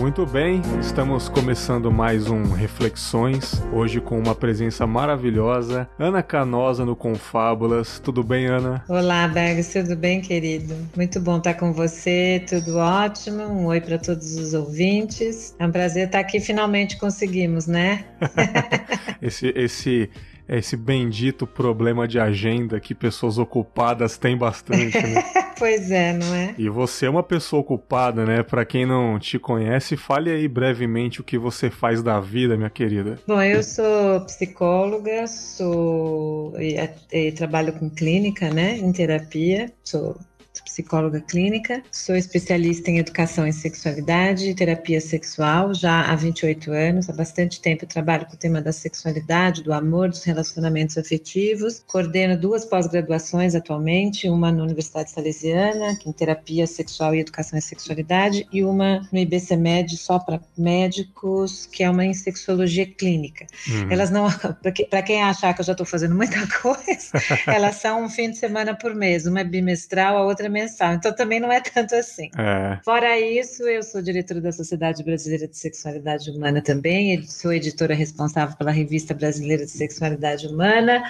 Muito bem, estamos começando mais um Reflexões, hoje com uma presença maravilhosa, Ana Canosa no Confábulas. Tudo bem, Ana? Olá, Bergs, tudo bem, querido? Muito bom estar com você, tudo ótimo. Um oi para todos os ouvintes. É um prazer estar aqui, finalmente conseguimos, né? esse, esse esse bendito problema de agenda que pessoas ocupadas têm bastante, né? pois é, não é? E você é uma pessoa ocupada, né? Para quem não te conhece, fale aí brevemente o que você faz da vida, minha querida. Bom, eu sou psicóloga, sou e, e trabalho com clínica, né, em terapia, sou psicóloga clínica, sou especialista em educação em sexualidade e terapia sexual já há 28 anos. Há bastante tempo trabalho com o tema da sexualidade, do amor, dos relacionamentos afetivos. Coordeno duas pós-graduações atualmente, uma na Universidade Salesiana, em terapia sexual e educação em sexualidade, e uma no IBCMed só para médicos, que é uma em sexologia clínica. Uhum. Elas não, para quem achar que eu já estou fazendo muita coisa, elas são um fim de semana por mês, uma é bimestral, a outra é mensal. Então também não é tanto assim. É. Fora isso, eu sou diretora da Sociedade Brasileira de Sexualidade Humana também, sou editora responsável pela Revista Brasileira de Sexualidade Humana.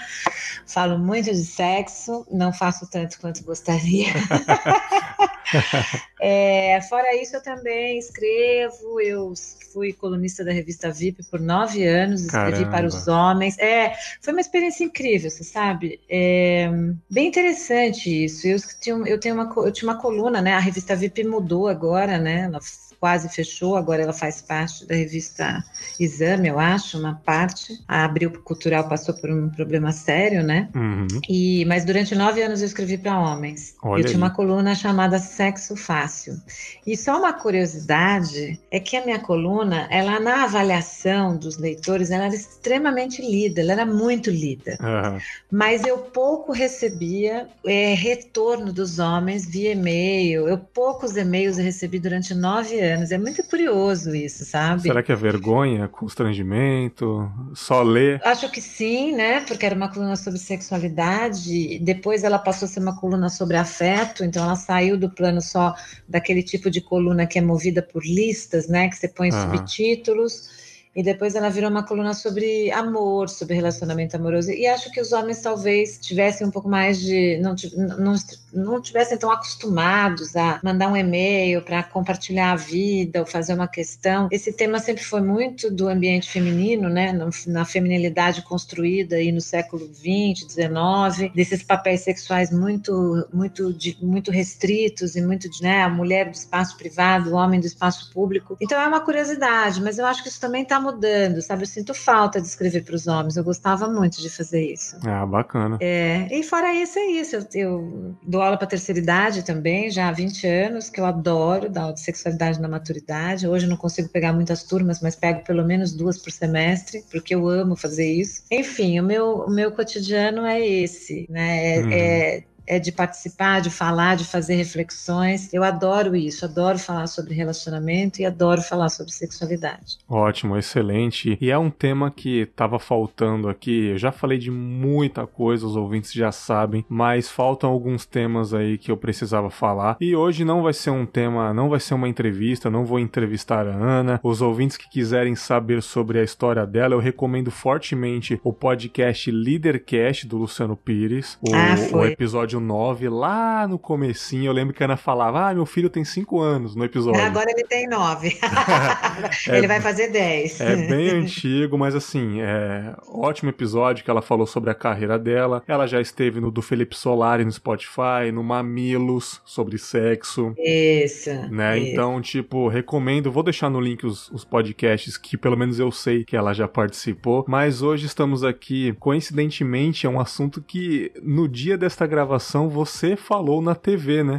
Falo muito de sexo, não faço tanto quanto gostaria. é, fora isso, eu também escrevo, eu fui colunista da revista VIP por nove anos, escrevi Caramba. para os homens. É, foi uma experiência incrível, você sabe? É, bem interessante isso. Eu, eu, tenho uma, eu tinha uma coluna, né? A revista VIP mudou agora, né? Ela quase fechou, agora ela faz parte da revista Exame, eu acho, uma parte. A Abril Cultural passou por um problema sério, né? Uhum. E, mas durante nove anos eu escrevi para homens. Olha eu tinha uma coluna chamada Sexo Fácil. E só uma curiosidade é que a minha coluna, ela na avaliação dos leitores, ela era extremamente lida, ela era muito lida. Uhum. Mas eu pouco recebia é, retorno dos homens via e-mail. Eu poucos e-mails recebi durante nove anos anos. É muito curioso isso, sabe? Será que é vergonha, constrangimento, só ler? Acho que sim, né? Porque era uma coluna sobre sexualidade. Depois ela passou a ser uma coluna sobre afeto. Então ela saiu do plano só daquele tipo de coluna que é movida por listas, né? Que você põe uhum. subtítulos e depois ela virou uma coluna sobre amor, sobre relacionamento amoroso. E acho que os homens talvez tivessem um pouco mais de. não, não, não tivessem tão acostumados a mandar um e-mail para compartilhar a vida ou fazer uma questão. Esse tema sempre foi muito do ambiente feminino, né? Na feminilidade construída aí no século XX, XIX, desses papéis sexuais muito, muito, muito restritos e muito, né? A mulher do espaço privado, o homem do espaço público. Então é uma curiosidade, mas eu acho que isso também está mudando, sabe? Eu sinto falta de escrever para os homens. Eu gostava muito de fazer isso. Ah, bacana. É, e fora isso, é isso. Eu, eu dou aula para terceira idade também, já há 20 anos, que eu adoro dar aula de sexualidade na maturidade. Hoje eu não consigo pegar muitas turmas, mas pego pelo menos duas por semestre, porque eu amo fazer isso. Enfim, o meu, o meu cotidiano é esse, né? É, hum. é é de participar, de falar, de fazer reflexões. Eu adoro isso, adoro falar sobre relacionamento e adoro falar sobre sexualidade. Ótimo, excelente. E é um tema que estava faltando aqui. Eu já falei de muita coisa, os ouvintes já sabem, mas faltam alguns temas aí que eu precisava falar. E hoje não vai ser um tema, não vai ser uma entrevista, não vou entrevistar a Ana. Os ouvintes que quiserem saber sobre a história dela, eu recomendo fortemente o podcast Leadercast do Luciano Pires, o, ah, o episódio 9, lá no comecinho, eu lembro que a Ana falava, ah, meu filho tem 5 anos no episódio. Agora ele tem 9. é, ele vai fazer 10. É bem antigo, mas assim, é ótimo episódio que ela falou sobre a carreira dela. Ela já esteve no do Felipe Solari no Spotify, no Mamilos, sobre sexo. Isso. Né? Isso. Então, tipo, recomendo, vou deixar no link os, os podcasts que pelo menos eu sei que ela já participou, mas hoje estamos aqui, coincidentemente, é um assunto que no dia desta gravação você falou na TV, né?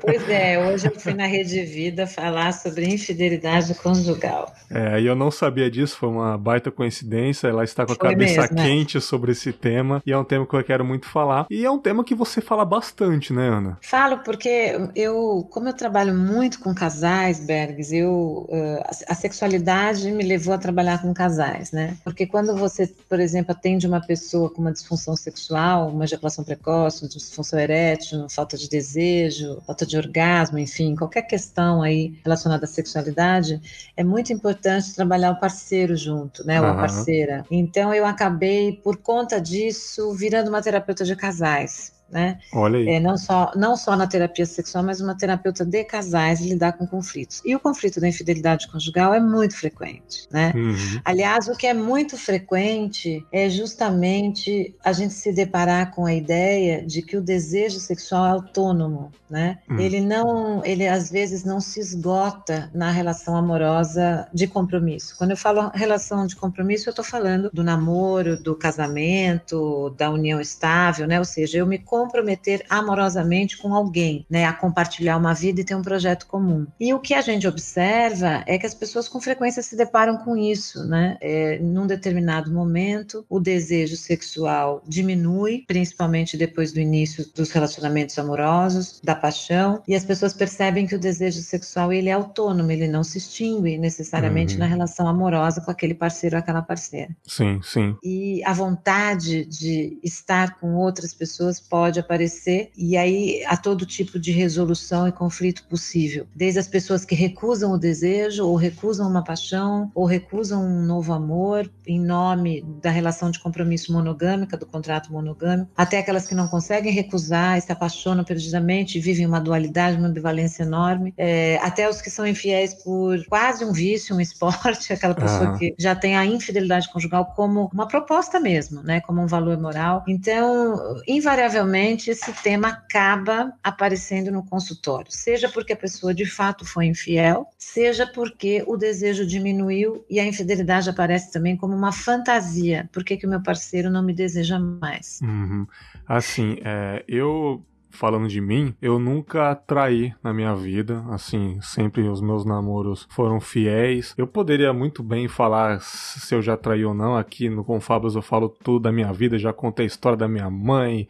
Pois é, hoje eu fui na Rede Vida falar sobre infidelidade conjugal. É, e eu não sabia disso, foi uma baita coincidência. Ela está com a foi cabeça mesmo, é. quente é. sobre esse tema, e é um tema que eu quero muito falar. E é um tema que você fala bastante, né, Ana? Falo porque eu, como eu trabalho muito com casais, Bergs, eu, uh, a sexualidade me levou a trabalhar com casais, né? Porque quando você, por exemplo, atende uma pessoa com uma disfunção sexual, uma ejaculação precoce, disfunção erétil, falta de desejo, falta de orgasmo, enfim, qualquer questão aí relacionada à sexualidade, é muito importante trabalhar o parceiro junto, né? Ou a parceira. Então eu acabei, por conta disso, virando uma terapeuta de casais né? Olha aí. É, não, só, não só na terapia sexual, mas uma terapeuta de casais lidar com conflitos. E o conflito da infidelidade conjugal é muito frequente, né? Uhum. Aliás, o que é muito frequente é justamente a gente se deparar com a ideia de que o desejo sexual é autônomo, né? Uhum. Ele não, ele às vezes não se esgota na relação amorosa de compromisso. Quando eu falo relação de compromisso, eu estou falando do namoro, do casamento, da união estável, né? Ou seja, eu me comprometer amorosamente com alguém, né, a compartilhar uma vida e ter um projeto comum. E o que a gente observa é que as pessoas com frequência se deparam com isso, né? É, num determinado momento, o desejo sexual diminui, principalmente depois do início dos relacionamentos amorosos, da paixão, e as pessoas percebem que o desejo sexual ele é autônomo, ele não se extingue necessariamente uhum. na relação amorosa com aquele parceiro ou aquela parceira. Sim, sim. E a vontade de estar com outras pessoas pode pode aparecer, e aí há todo tipo de resolução e conflito possível. Desde as pessoas que recusam o desejo, ou recusam uma paixão, ou recusam um novo amor em nome da relação de compromisso monogâmica, do contrato monogâmico, até aquelas que não conseguem recusar se apaixonam perdidamente vivem uma dualidade, uma ambivalência enorme, é, até os que são infiéis por quase um vício, um esporte, aquela pessoa uhum. que já tem a infidelidade conjugal como uma proposta mesmo, né, como um valor moral. Então, invariavelmente, invariavelmente esse tema acaba aparecendo no consultório, seja porque a pessoa de fato foi infiel, seja porque o desejo diminuiu e a infidelidade aparece também como uma fantasia. Por que, que o meu parceiro não me deseja mais? Uhum. Assim, é, eu falando de mim, eu nunca traí na minha vida, assim, sempre os meus namoros foram fiéis. Eu poderia muito bem falar se eu já traí ou não, aqui no Confabas eu falo tudo da minha vida, já contei a história da minha mãe,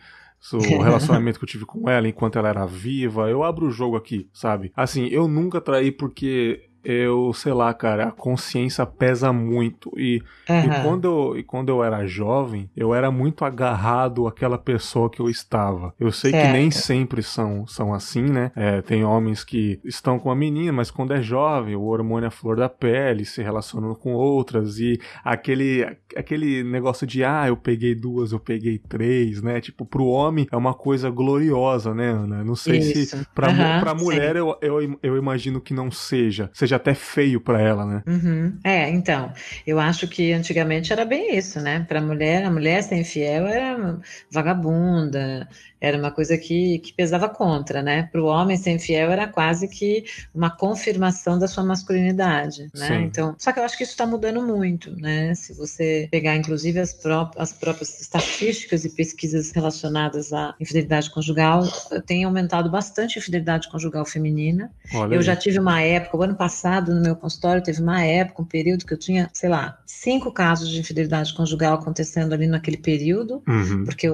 o relacionamento que eu tive com ela enquanto ela era viva. Eu abro o jogo aqui, sabe? Assim, eu nunca traí porque eu, sei lá, cara, a consciência pesa muito. E, uhum. e, quando eu, e quando eu era jovem, eu era muito agarrado àquela pessoa que eu estava. Eu sei certo. que nem sempre são, são assim, né? É, tem homens que estão com a menina, mas quando é jovem, o hormônio é flor da pele, se relacionando com outras, e aquele, aquele negócio de, ah, eu peguei duas, eu peguei três, né? Tipo, pro homem é uma coisa gloriosa, né, Ana? Não sei Isso. se pra, uhum, pra mulher eu, eu, eu imagino que não seja. Seja seja até feio para ela, né? Uhum. É, então, eu acho que antigamente era bem isso, né? Para a mulher, a mulher ser infiel era vagabunda, era uma coisa que, que pesava contra, né? Para o homem ser infiel era quase que uma confirmação da sua masculinidade, né? Sim. Então, só que eu acho que isso está mudando muito, né? Se você pegar, inclusive, as, pró as próprias estatísticas e pesquisas relacionadas à infidelidade conjugal, tem aumentado bastante a infidelidade conjugal feminina. Olha eu aí. já tive uma época, o ano passado, no meu consultório, teve uma época, um período que eu tinha, sei lá, cinco casos de infidelidade conjugal acontecendo ali naquele período, uhum. porque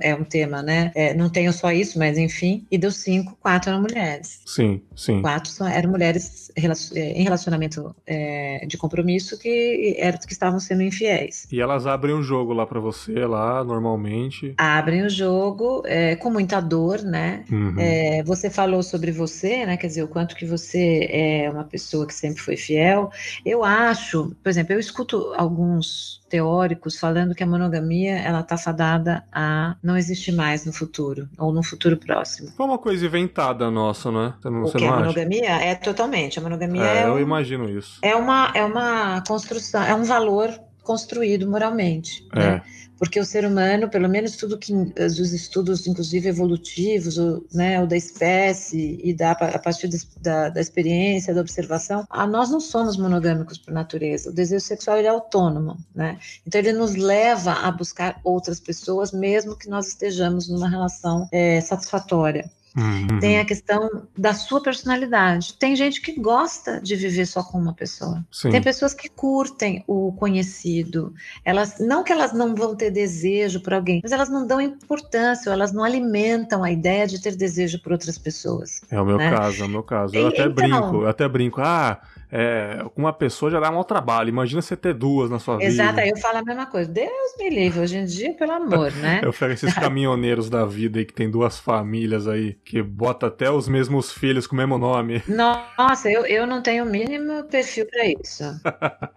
é um tema, né? É, não tenho só isso, mas enfim. E dos cinco, quatro eram mulheres. Sim, sim. Quatro eram mulheres é, em relacionamento é, de compromisso que eram que estavam sendo infiéis. E elas abrem o jogo lá para você, lá, normalmente? Abrem o jogo é, com muita dor, né? Uhum. É, você falou sobre você, né? Quer dizer, o quanto que você é uma pessoa que sempre foi fiel. Eu acho, por exemplo, eu escuto alguns teóricos falando que a monogamia ela está fadada a não existir mais no futuro ou no futuro próximo. Foi uma coisa inventada nossa, né? Você não, o que a monogamia é totalmente. A monogamia é, é eu um, imagino isso. É uma é uma construção, é um valor construído moralmente. É. Né? Porque o ser humano, pelo menos tudo que os estudos, inclusive evolutivos, ou, né, da espécie e da, a partir da, da experiência, da observação, a, nós não somos monogâmicos por natureza. O desejo sexual é autônomo, né? Então ele nos leva a buscar outras pessoas, mesmo que nós estejamos numa relação é, satisfatória. Uhum. Tem a questão da sua personalidade. Tem gente que gosta de viver só com uma pessoa. Sim. Tem pessoas que curtem o conhecido. Elas não que elas não vão ter desejo por alguém, mas elas não dão importância, elas não alimentam a ideia de ter desejo por outras pessoas. É o meu né? caso, é o meu caso. Eu e, até então, brinco, eu até brinco. Ah, é, uma pessoa já dá mau trabalho. Imagina você ter duas na sua Exato, vida. Exato, aí eu falo a mesma coisa. Deus me livre, hoje em dia, pelo amor, né? eu pego esses caminhoneiros da vida aí que tem duas famílias aí, que bota até os mesmos filhos com o mesmo nome. Nossa, eu, eu não tenho o mínimo perfil para isso.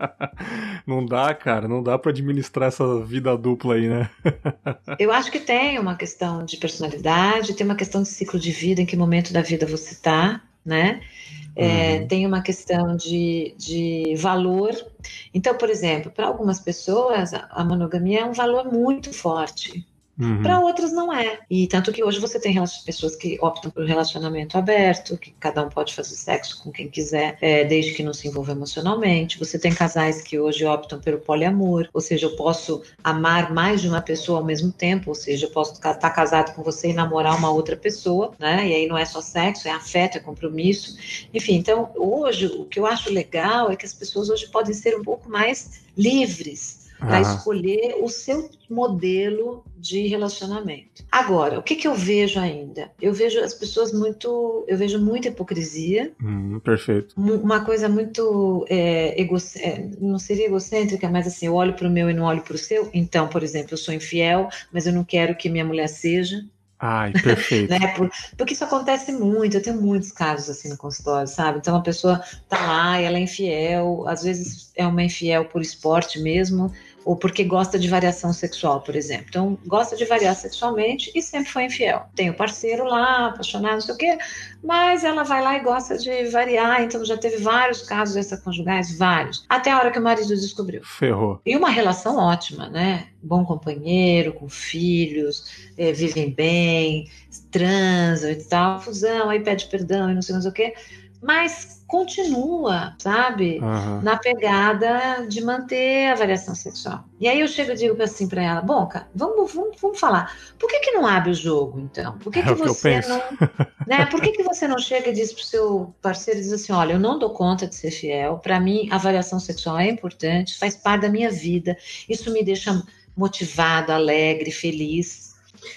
não dá, cara, não dá para administrar essa vida dupla aí, né? eu acho que tem uma questão de personalidade, tem uma questão de ciclo de vida, em que momento da vida você tá, né? É, uhum. Tem uma questão de, de valor. Então, por exemplo, para algumas pessoas, a monogamia é um valor muito forte. Uhum. Para outras não é. E tanto que hoje você tem pessoas que optam por relacionamento aberto, que cada um pode fazer sexo com quem quiser, é, desde que não se envolva emocionalmente. Você tem casais que hoje optam pelo poliamor, ou seja, eu posso amar mais de uma pessoa ao mesmo tempo, ou seja, eu posso estar casado com você e namorar uma outra pessoa, né? E aí não é só sexo, é afeto, é compromisso. Enfim, então hoje o que eu acho legal é que as pessoas hoje podem ser um pouco mais livres para escolher o seu modelo de relacionamento. Agora, o que, que eu vejo ainda? Eu vejo as pessoas muito, eu vejo muita hipocrisia. Hum, perfeito. Uma coisa muito é, é, não seria egocêntrica, mas assim, eu olho para o meu e não olho para o seu. Então, por exemplo, eu sou infiel, mas eu não quero que minha mulher seja. Ai, perfeito. né? Por, porque isso acontece muito, eu tenho muitos casos assim no consultório, sabe? Então a pessoa tá lá e ela é infiel, às vezes é uma infiel por esporte mesmo, ou porque gosta de variação sexual, por exemplo. Então, gosta de variar sexualmente e sempre foi infiel. Tem o parceiro lá, apaixonado, não sei o quê, mas ela vai lá e gosta de variar, então já teve vários casos extraconjugais, vários, até a hora que o marido descobriu. Ferrou. E uma relação ótima, né? Bom companheiro, com filhos, é, vivem bem, transam e tal, fusão, aí pede perdão e não sei mais o quê mas continua, sabe, uhum. na pegada de manter a variação sexual. E aí eu chego e digo assim para ela: bom, cara, vamos, vamos, vamos falar. Por que, que não abre o jogo, então? Por que, é que você que não. né, por que, que você não chega e diz pro seu parceiro diz assim: olha, eu não dou conta de ser fiel, para mim a variação sexual é importante, faz parte da minha vida, isso me deixa motivado, alegre, feliz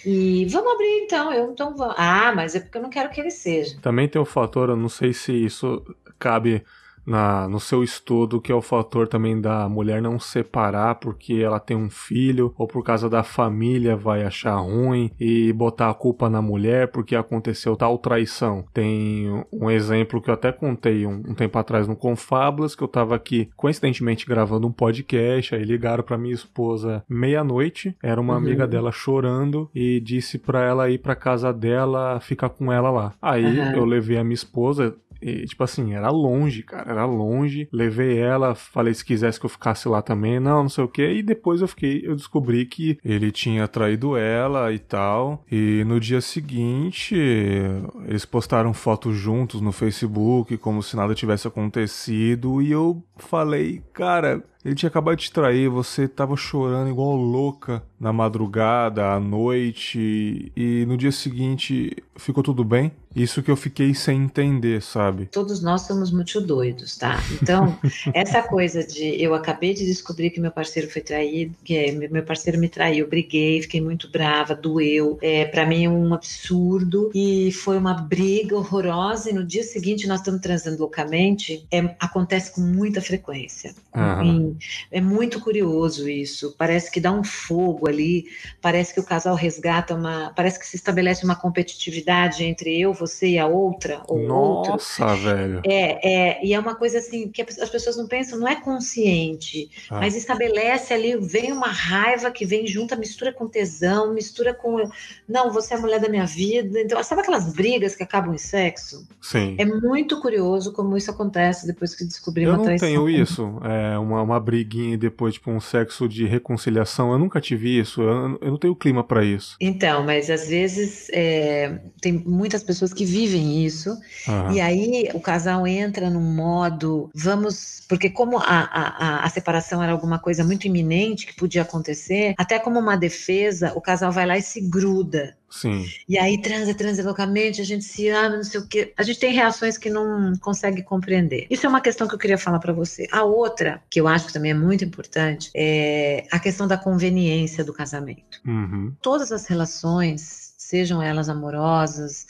e vamos abrir então, eu então vou. Ah, mas é porque eu não quero que ele seja. Também tem o fator, eu não sei se isso cabe na, no seu estudo, que é o fator também da mulher não separar porque ela tem um filho ou por causa da família vai achar ruim e botar a culpa na mulher porque aconteceu tal traição. Tem um exemplo que eu até contei um, um tempo atrás no Confablas, que eu tava aqui coincidentemente gravando um podcast, aí ligaram para minha esposa meia-noite, era uma uhum. amiga dela chorando e disse para ela ir para casa dela ficar com ela lá. Aí uhum. eu levei a minha esposa, e, tipo assim, era longe, cara, era longe. Levei ela, falei se quisesse que eu ficasse lá também, não, não sei o que. E depois eu fiquei, eu descobri que ele tinha traído ela e tal. E no dia seguinte, eles postaram fotos juntos no Facebook, como se nada tivesse acontecido. E eu falei, cara, ele tinha acabado de te trair, você tava chorando igual louca na madrugada, à noite, e no dia seguinte ficou tudo bem? Isso que eu fiquei sem entender, sabe? Todos nós somos muito doidos, tá? Então, essa coisa de eu acabei de descobrir que meu parceiro foi traído, que é, meu parceiro me traiu, briguei, fiquei muito brava, doeu. É, para mim é um absurdo e foi uma briga horrorosa. E no dia seguinte nós estamos transando loucamente. É, acontece com muita frequência. Uhum. É muito curioso isso. Parece que dá um fogo ali, parece que o casal resgata uma. Parece que se estabelece uma competitividade entre eu, você e a outra, ou Nossa, outro. velho. É, é, e é uma coisa assim que as pessoas não pensam, não é consciente, ah. mas estabelece ali, vem uma raiva que vem junto, mistura com tesão, mistura com. Não, você é a mulher da minha vida. Então, sabe aquelas brigas que acabam em sexo? Sim. É muito curioso como isso acontece depois que descobrimos. Eu não tenho isso, é, uma, uma briguinha e depois, tipo, um sexo de reconciliação. Eu nunca tive isso, eu, eu não tenho clima para isso. Então, mas às vezes é, tem muitas pessoas que vivem isso, uhum. e aí o casal entra num modo, vamos, porque como a, a, a separação era alguma coisa muito iminente que podia acontecer, até como uma defesa, o casal vai lá e se gruda Sim. E aí transa, transa loucamente, a gente se ama, não sei o quê. A gente tem reações que não consegue compreender. Isso é uma questão que eu queria falar para você. A outra, que eu acho que também é muito importante, é a questão da conveniência do casamento. Uhum. Todas as relações, sejam elas amorosas,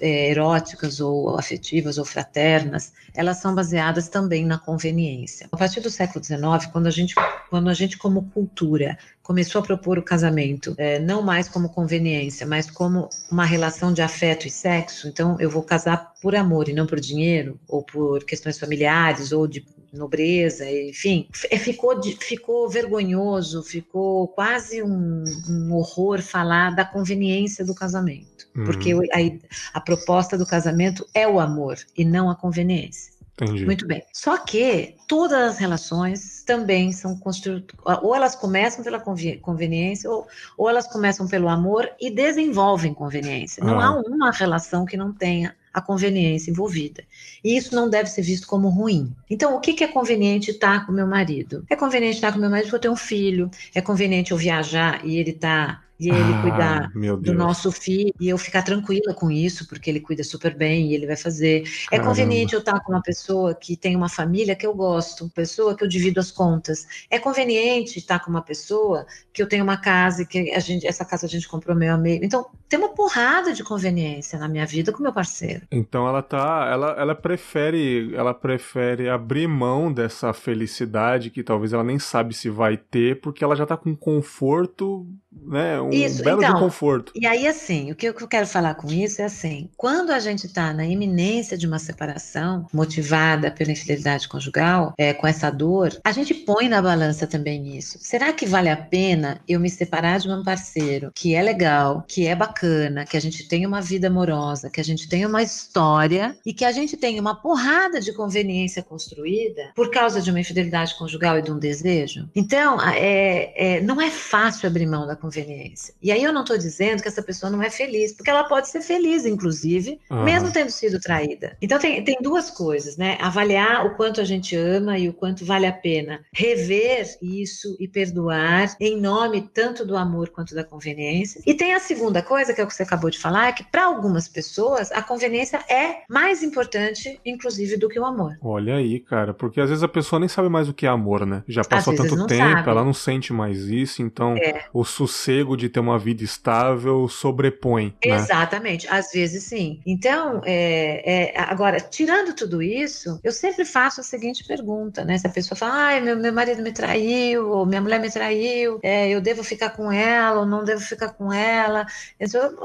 é, eróticas ou afetivas ou fraternas, elas são baseadas também na conveniência. A partir do século XIX, quando a gente, quando a gente como cultura começou a propor o casamento, é, não mais como conveniência, mas como uma relação de afeto e sexo, então eu vou casar por amor e não por dinheiro, ou por questões familiares, ou de nobreza, enfim, é, ficou, ficou vergonhoso, ficou quase um, um horror falar da conveniência do casamento, uhum. porque a, a proposta do casamento é o amor e não a conveniência. Entendi. Muito bem. Só que todas as relações também são construídas, ou elas começam pela conveniência, ou, ou elas começam pelo amor e desenvolvem conveniência. Não ah. há uma relação que não tenha a conveniência envolvida. E isso não deve ser visto como ruim. Então, o que, que é conveniente estar com meu marido? É conveniente estar com meu marido porque eu tenho um filho, é conveniente eu viajar e ele estar e ele ah, cuidar do nosso filho e eu ficar tranquila com isso, porque ele cuida super bem e ele vai fazer. É Caramba. É conveniente eu estar com uma pessoa que tem uma família que eu gosto, pessoa que eu divido as contas. É conveniente estar com uma pessoa que eu tenho uma casa e que a gente, essa casa a gente comprou meio a meio. Então, tem uma porrada de conveniência na minha vida com meu parceiro. Então ela tá, ela, ela prefere, ela prefere abrir mão dessa felicidade que talvez ela nem sabe se vai ter, porque ela já tá com conforto né? Um isso, belo então, de conforto. E aí, assim, o que eu quero falar com isso é assim: quando a gente está na iminência de uma separação, motivada pela infidelidade conjugal, é, com essa dor, a gente põe na balança também isso. Será que vale a pena eu me separar de um parceiro que é legal, que é bacana, que a gente tem uma vida amorosa, que a gente tem uma história e que a gente tem uma porrada de conveniência construída por causa de uma infidelidade conjugal e de um desejo? Então, é, é não é fácil abrir mão da conveniência. E aí eu não estou dizendo que essa pessoa não é feliz, porque ela pode ser feliz, inclusive, uhum. mesmo tendo sido traída. Então tem, tem duas coisas, né? Avaliar o quanto a gente ama e o quanto vale a pena rever isso e perdoar em nome tanto do amor quanto da conveniência. E tem a segunda coisa, que é o que você acabou de falar, é que para algumas pessoas a conveniência é mais importante, inclusive, do que o amor. Olha aí, cara, porque às vezes a pessoa nem sabe mais o que é amor, né? Já passou tanto tempo, sabe. ela não sente mais isso, então é. o sossego de ter uma vida estável sobrepõe. Né? Exatamente, às vezes sim. Então, é, é, agora, tirando tudo isso, eu sempre faço a seguinte pergunta, né? Se a pessoa fala, ai, meu, meu marido me traiu, ou minha mulher me traiu, é, eu devo ficar com ela, ou não devo ficar com ela.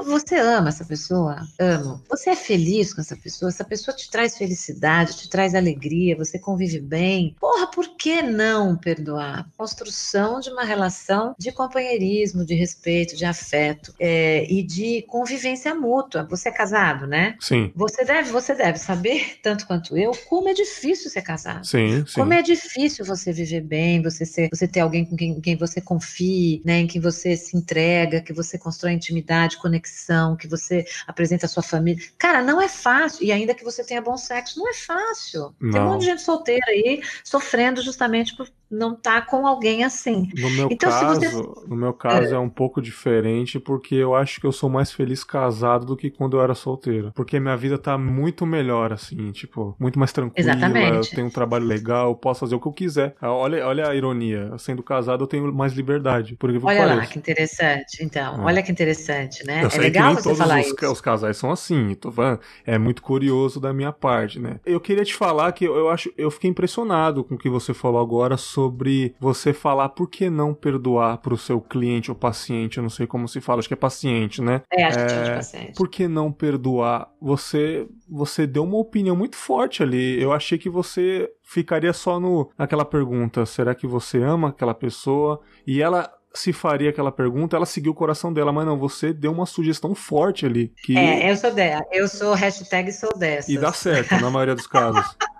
Você ama essa pessoa? Amo. Você é feliz com essa pessoa? Essa pessoa te traz felicidade, te traz alegria, você convive bem. Porra, por que não perdoar? Construção de uma relação de companheirismo, de respeito, de afeto é, e de convivência mútua. Você é casado, né? Sim. Você deve, você deve saber, tanto quanto eu, como é difícil ser casado. Sim, sim. Como é difícil você viver bem, você ser, você ter alguém com quem, quem você confie, né? Em quem você se entrega, que você constrói intimidade, conexão, que você apresenta a sua família. Cara, não é fácil. E ainda que você tenha bom sexo, não é fácil. Não. Tem um monte de gente solteira aí sofrendo justamente por não estar tá com alguém assim. No meu então, caso, você... no meu caso é. é um pouco diferente porque eu acho que eu sou mais feliz casado do que quando eu era solteiro, porque minha vida tá muito melhor assim, tipo, muito mais tranquila, Exatamente. eu tenho um trabalho legal, posso fazer o que eu quiser. Ah, olha, olha a ironia, sendo casado eu tenho mais liberdade, por Olha pareça. lá que interessante. Então, é. olha que interessante, né? Eu é legal você falar os, isso. Os casais são assim, tô falando, é muito curioso da minha parte, né? Eu queria te falar que eu, eu acho, eu fiquei impressionado com o que você falou agora sobre você falar por que não perdoar para o seu cliente ou paciente, eu não sei como se fala, acho que é paciente, né? É, acho que é, é paciente. Por que não perdoar? Você você deu uma opinião muito forte ali. Eu achei que você ficaria só no naquela pergunta, será que você ama aquela pessoa? E ela se faria aquela pergunta, ela seguiu o coração dela, mas não, você deu uma sugestão forte ali. Que... É, eu sou dela, eu sou hashtag sou dessa. E dá certo, na maioria dos casos.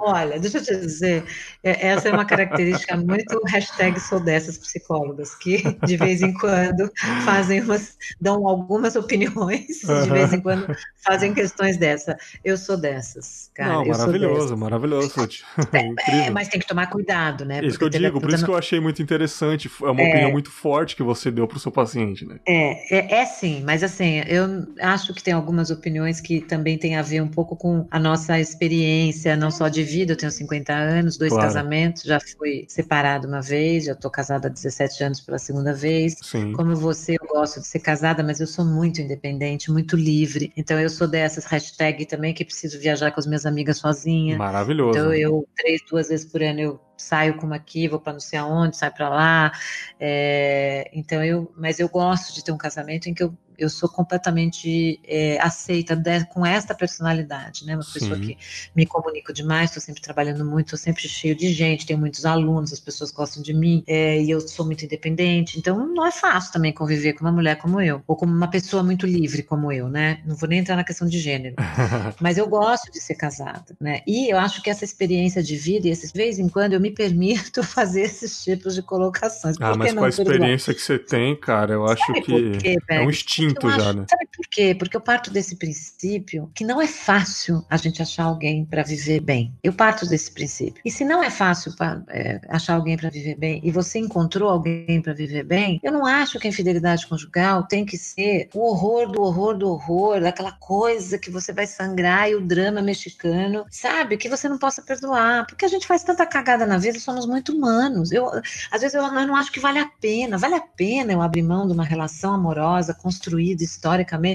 Olha, deixa eu te dizer, é, essa é uma característica muito hashtag sou dessas psicólogas, que de vez em quando fazem umas, dão algumas opiniões, de vez em quando fazem questões dessa. Eu sou dessas, cara. Não, maravilhoso, maravilhoso. É, é, mas tem que tomar cuidado, né? Isso que eu digo, por isso que eu achei muito interessante, é uma é, opinião muito forte que você deu para o seu paciente, né? É, é, é sim, mas assim, eu acho que tem algumas opiniões que também tem a ver um pouco com a nossa experiência, não só de vida, eu tenho 50 anos, dois claro. casamentos, já fui separada uma vez, já estou casada há 17 anos pela segunda vez. Sim. Como você, eu gosto de ser casada, mas eu sou muito independente, muito livre. Então eu sou dessas hashtag também que preciso viajar com as minhas amigas sozinha. Maravilhoso. Então eu, três, duas vezes por ano, eu saio como aqui, vou para não sei aonde, saio para lá. É, então eu, mas eu gosto de ter um casamento em que eu eu sou completamente é, aceita de, com esta personalidade, né? Uma Sim. pessoa que me comunico demais, estou sempre trabalhando muito, estou sempre cheio de gente, tenho muitos alunos, as pessoas gostam de mim, é, e eu sou muito independente, então não é fácil também conviver com uma mulher como eu, ou com uma pessoa muito livre como eu, né? Não vou nem entrar na questão de gênero, mas eu gosto de ser casada, né? E eu acho que essa experiência de vida, e esses de vez em quando eu me permito fazer esses tipos de colocações. Ah, mas com a experiência que você tem, cara, eu acho Sabe que quê, é um instinto muito já, né? Sabe por quê? Porque eu parto desse princípio que não é fácil a gente achar alguém para viver bem. Eu parto desse princípio. E se não é fácil pra, é, achar alguém para viver bem e você encontrou alguém para viver bem, eu não acho que a infidelidade conjugal tem que ser o horror do horror do horror, aquela coisa que você vai sangrar e o drama mexicano, sabe? Que você não possa perdoar. Porque a gente faz tanta cagada na vida, somos muito humanos. Eu, às vezes eu, eu não acho que vale a pena. Vale a pena eu abrir mão de uma relação amorosa, construir construído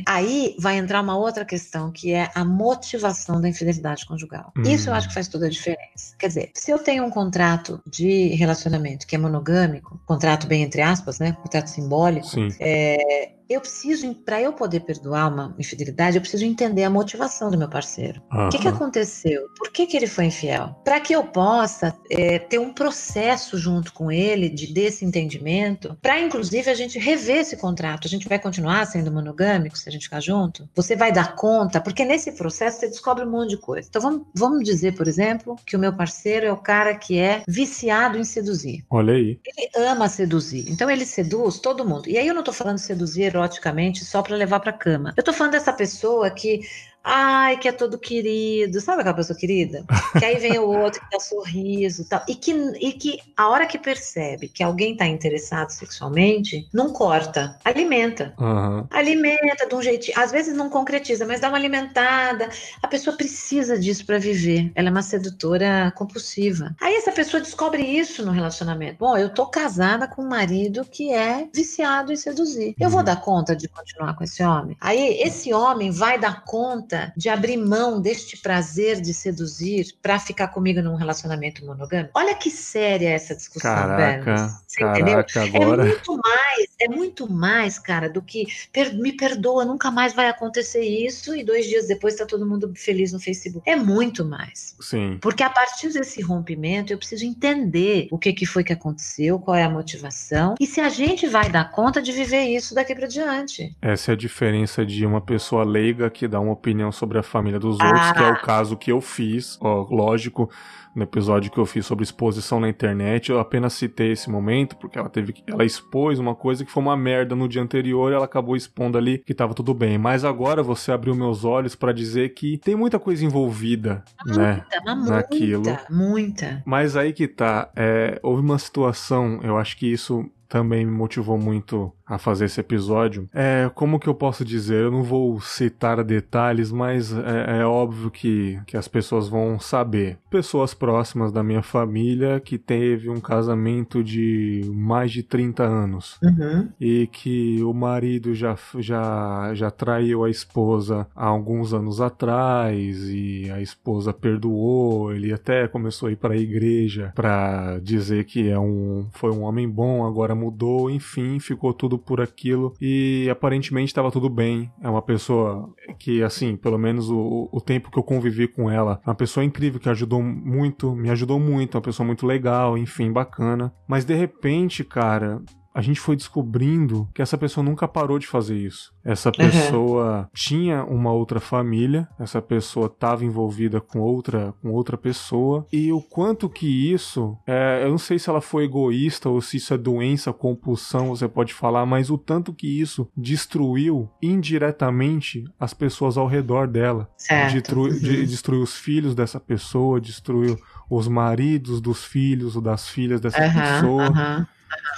aí vai entrar uma outra questão, que é a motivação da infidelidade conjugal. Hum. Isso eu acho que faz toda a diferença. Quer dizer, se eu tenho um contrato de relacionamento que é monogâmico, contrato bem entre aspas, né? Contrato simbólico, é, eu preciso, para eu poder perdoar uma infidelidade, eu preciso entender a motivação do meu parceiro. Uhum. O que, que aconteceu? Por que, que ele foi infiel? Para que eu possa é, ter um processo junto com ele de desse entendimento, para inclusive a gente rever esse contrato. A gente vai continuar sendo monogâmico se a gente ficar junto? Você vai dar conta? Porque nesse processo você descobre um monte de coisa. Então vamos, vamos dizer, por exemplo, que o meu parceiro é o cara que é viciado em seduzir. Olha aí. Ele ama seduzir. Então ele seduz todo mundo. E aí eu não estou falando seduzir eroticamente só para levar para cama. Eu tô falando dessa pessoa que Ai, que é todo querido. Sabe aquela pessoa querida? Que aí vem o outro que dá sorriso e tal. E que, e que a hora que percebe que alguém tá interessado sexualmente, não corta, alimenta. Uhum. Alimenta de um jeitinho. Às vezes não concretiza, mas dá uma alimentada. A pessoa precisa disso para viver. Ela é uma sedutora compulsiva. Aí essa pessoa descobre isso no relacionamento. Bom, eu tô casada com um marido que é viciado em seduzir. Eu vou uhum. dar conta de continuar com esse homem? Aí esse homem vai dar conta de abrir mão deste prazer de seduzir para ficar comigo num relacionamento monogâmico? Olha que séria essa discussão, Caraca, Você caraca, entendeu? Agora... É muito mais, é muito mais, cara, do que per me perdoa, nunca mais vai acontecer isso e dois dias depois tá todo mundo feliz no Facebook. É muito mais. Sim. Porque a partir desse rompimento eu preciso entender o que que foi que aconteceu, qual é a motivação e se a gente vai dar conta de viver isso daqui para diante. Essa é a diferença de uma pessoa leiga que dá uma opinião opinião sobre a família dos outros, ah. que é o ah. caso que eu fiz. Ó, lógico, no episódio que eu fiz sobre exposição na internet, eu apenas citei esse momento porque ela teve ela expôs uma coisa que foi uma merda no dia anterior, e ela acabou expondo ali que tava tudo bem. Mas agora você abriu meus olhos para dizer que tem muita coisa envolvida, muita, né, naquilo. Muita, muita. Mas aí que tá, é, houve uma situação, eu acho que isso também me motivou muito a fazer esse episódio. É, como que eu posso dizer? Eu não vou citar detalhes, mas é, é, óbvio que, que as pessoas vão saber. Pessoas próximas da minha família que teve um casamento de mais de 30 anos uhum. e que o marido já, já, já traiu a esposa há alguns anos atrás e a esposa perdoou. Ele até começou a ir para a igreja para dizer que é um, foi um homem bom, agora mudou, enfim, ficou tudo por aquilo e aparentemente estava tudo bem. É uma pessoa que, assim, pelo menos o, o tempo que eu convivi com ela, uma pessoa incrível que ajudou muito, me ajudou muito, uma pessoa muito legal, enfim, bacana. Mas de repente, cara, a gente foi descobrindo que essa pessoa nunca parou de fazer isso. Essa pessoa uhum. tinha uma outra família, essa pessoa estava envolvida com outra, com outra pessoa, e o quanto que isso, é, eu não sei se ela foi egoísta ou se isso é doença, compulsão, você pode falar, mas o tanto que isso destruiu indiretamente as pessoas ao redor dela. Certo. Destrui, uhum. de, destruiu os filhos dessa pessoa, destruiu os maridos dos filhos ou das filhas dessa uhum, pessoa. Uhum.